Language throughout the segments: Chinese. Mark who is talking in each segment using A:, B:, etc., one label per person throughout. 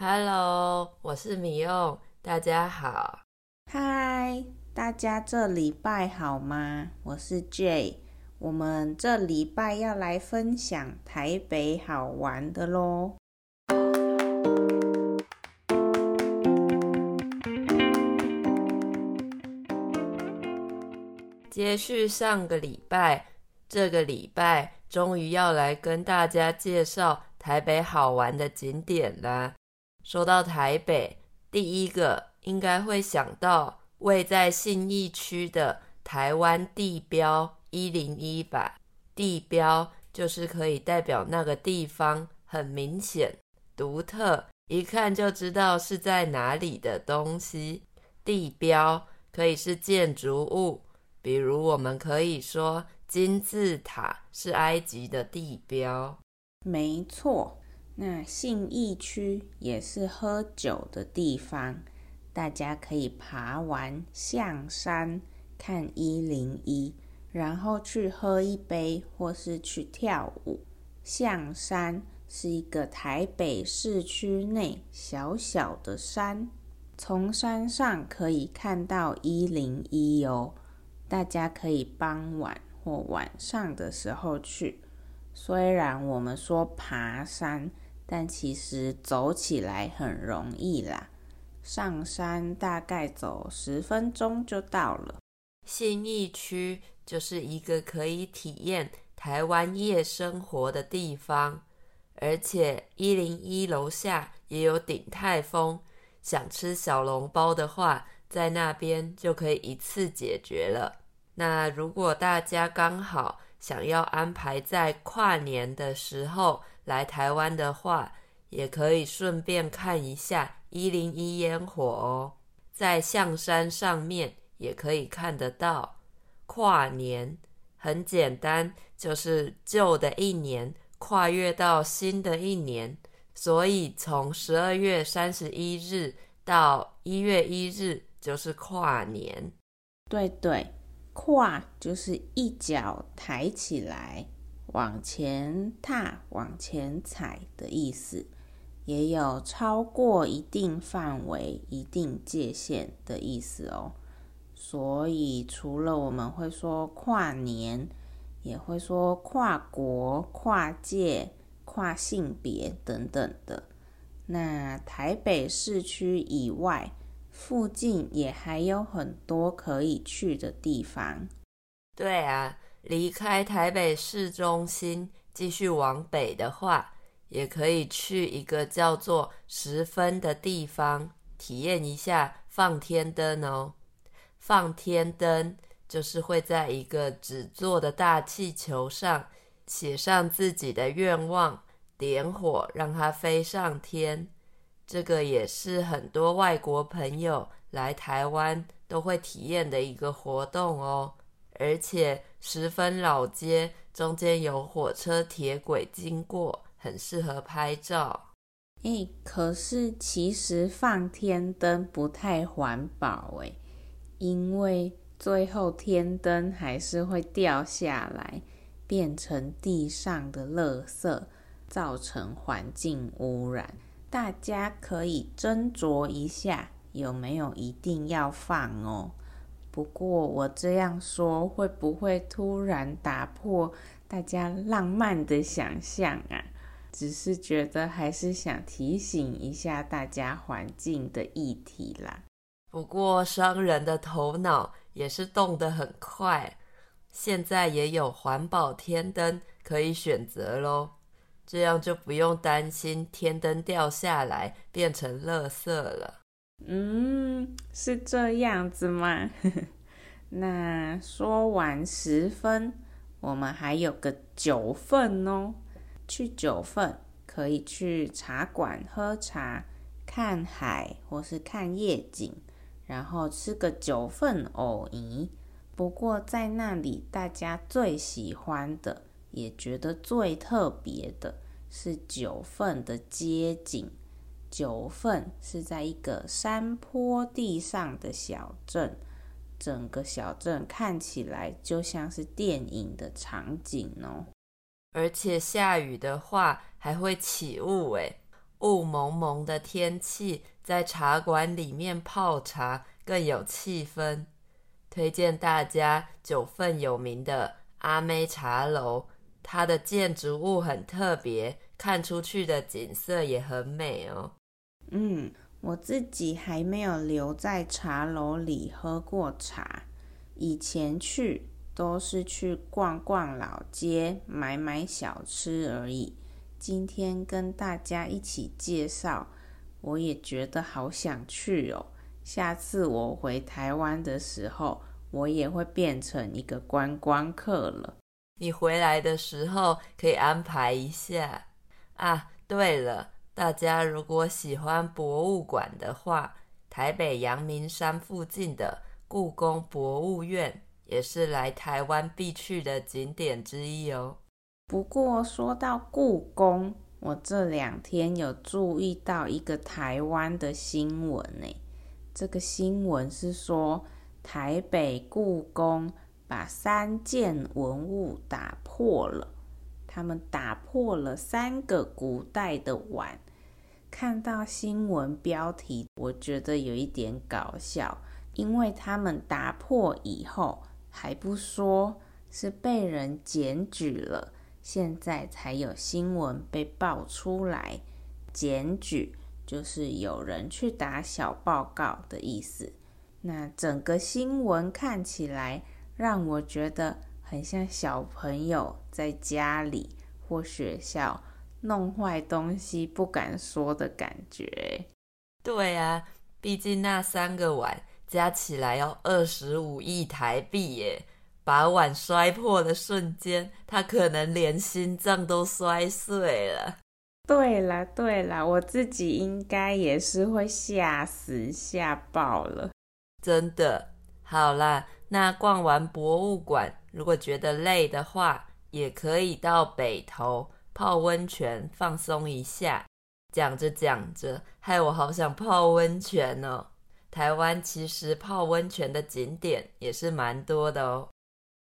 A: Hello，我是米用，大家好。
B: 嗨，大家这礼拜好吗？我是 Jay，我们这礼拜要来分享台北好玩的喽。
A: 接续上个礼拜，这个礼拜终于要来跟大家介绍台北好玩的景点啦。说到台北，第一个应该会想到位在信义区的台湾地标一零一吧。地标就是可以代表那个地方很明显、独特，一看就知道是在哪里的东西。地标可以是建筑物，比如我们可以说金字塔是埃及的地标。
B: 没错。那信义区也是喝酒的地方，大家可以爬完象山，看一零一，然后去喝一杯，或是去跳舞。象山是一个台北市区内小小的山，从山上可以看到一零一哦。大家可以傍晚或晚上的时候去。虽然我们说爬山。但其实走起来很容易啦，上山大概走十分钟就到了。
A: 信义区就是一个可以体验台湾夜生活的地方，而且一零一楼下也有鼎泰丰，想吃小笼包的话，在那边就可以一次解决了。那如果大家刚好想要安排在跨年的时候，来台湾的话，也可以顺便看一下一零一烟火哦。在象山上面也可以看得到。跨年很简单，就是旧的一年跨越到新的一年，所以从十二月三十一日到一月一日就是跨年。
B: 对对，跨就是一脚抬起来。往前踏、往前踩的意思，也有超过一定范围、一定界限的意思哦。所以，除了我们会说跨年，也会说跨国、跨界、跨性别等等的。那台北市区以外，附近也还有很多可以去的地方。
A: 对啊。离开台北市中心，继续往北的话，也可以去一个叫做十分的地方，体验一下放天灯哦。放天灯就是会在一个纸做的大气球上写上自己的愿望，点火让它飞上天。这个也是很多外国朋友来台湾都会体验的一个活动哦。而且十分老街，中间有火车铁轨经过，很适合拍照。
B: 诶，可是其实放天灯不太环保诶，因为最后天灯还是会掉下来，变成地上的垃圾，造成环境污染。大家可以斟酌一下，有没有一定要放哦。不过我这样说会不会突然打破大家浪漫的想象啊？只是觉得还是想提醒一下大家环境的议题啦。
A: 不过商人的头脑也是动得很快，现在也有环保天灯可以选择喽，这样就不用担心天灯掉下来变成垃圾了。
B: 嗯，是这样子吗？那说完十分，我们还有个九份哦。去九份可以去茶馆喝茶、看海或是看夜景，然后吃个九份藕泥。不过在那里，大家最喜欢的，也觉得最特别的是九份的街景。九份是在一个山坡地上的小镇，整个小镇看起来就像是电影的场景哦。
A: 而且下雨的话还会起雾诶，雾蒙蒙的天气，在茶馆里面泡茶更有气氛。推荐大家九份有名的阿妹茶楼，它的建筑物很特别，看出去的景色也很美哦。
B: 嗯，我自己还没有留在茶楼里喝过茶，以前去都是去逛逛老街，买买小吃而已。今天跟大家一起介绍，我也觉得好想去哦。下次我回台湾的时候，我也会变成一个观光客了。
A: 你回来的时候可以安排一下啊。对了。大家如果喜欢博物馆的话，台北阳明山附近的故宫博物院也是来台湾必去的景点之一哦。
B: 不过说到故宫，我这两天有注意到一个台湾的新闻呢。这个新闻是说，台北故宫把三件文物打破了，他们打破了三个古代的碗。看到新闻标题，我觉得有一点搞笑，因为他们打破以后还不说是被人检举了，现在才有新闻被爆出来。检举就是有人去打小报告的意思。那整个新闻看起来让我觉得很像小朋友在家里或学校。弄坏东西不敢说的感觉。
A: 对啊，毕竟那三个碗加起来要二十五亿台币耶！把碗摔破的瞬间，他可能连心脏都摔碎了。
B: 对啦对啦，我自己应该也是会吓死吓爆了。
A: 真的，好啦，那逛完博物馆，如果觉得累的话，也可以到北投。泡温泉放松一下，讲着讲着，害我好想泡温泉哦。台湾其实泡温泉的景点也是蛮多的哦。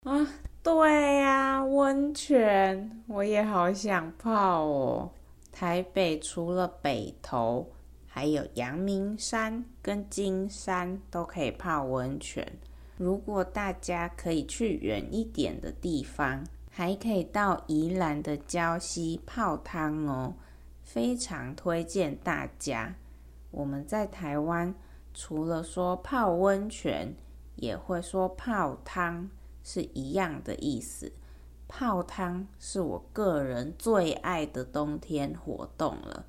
B: 啊，对呀，温泉我也好想泡哦。台北除了北投，还有阳明山跟金山都可以泡温泉。如果大家可以去远一点的地方。还可以到宜兰的礁溪泡汤哦，非常推荐大家。我们在台湾除了说泡温泉，也会说泡汤，是一样的意思。泡汤是我个人最爱的冬天活动了。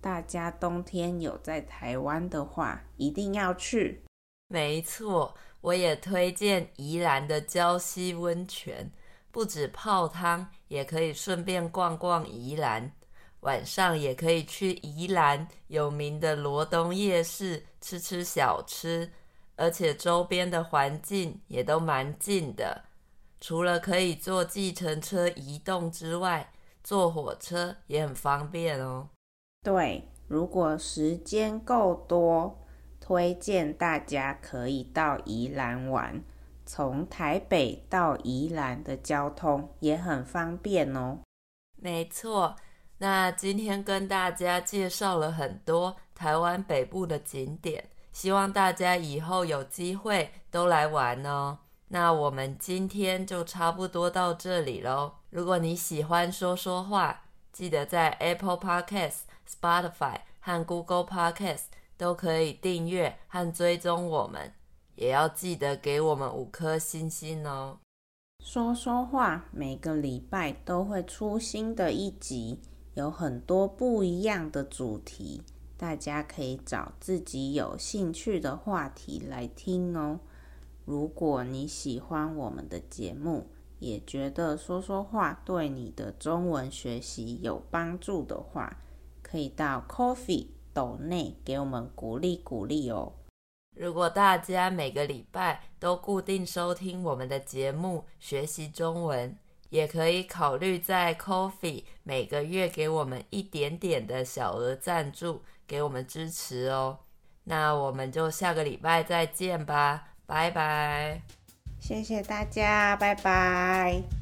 B: 大家冬天有在台湾的话，一定要去。
A: 没错，我也推荐宜兰的礁溪温泉。不止泡汤，也可以顺便逛逛宜兰。晚上也可以去宜兰有名的罗东夜市吃吃小吃，而且周边的环境也都蛮近的。除了可以坐计程车移动之外，坐火车也很方便哦。
B: 对，如果时间够多，推荐大家可以到宜兰玩。从台北到宜兰的交通也很方便哦。
A: 没错，那今天跟大家介绍了很多台湾北部的景点，希望大家以后有机会都来玩哦。那我们今天就差不多到这里喽。如果你喜欢说说话，记得在 Apple Podcast、Spotify 和 Google Podcast 都可以订阅和追踪我们。也要记得给我们五颗星星哦！
B: 说说话，每个礼拜都会出新的一集，有很多不一样的主题，大家可以找自己有兴趣的话题来听哦。如果你喜欢我们的节目，也觉得说说话对你的中文学习有帮助的话，可以到 Coffee 斗内给我们鼓励鼓励哦。
A: 如果大家每个礼拜都固定收听我们的节目，学习中文，也可以考虑在 Coffee 每个月给我们一点点的小额赞助，给我们支持哦。那我们就下个礼拜再见吧，拜拜！
B: 谢谢大家，拜拜。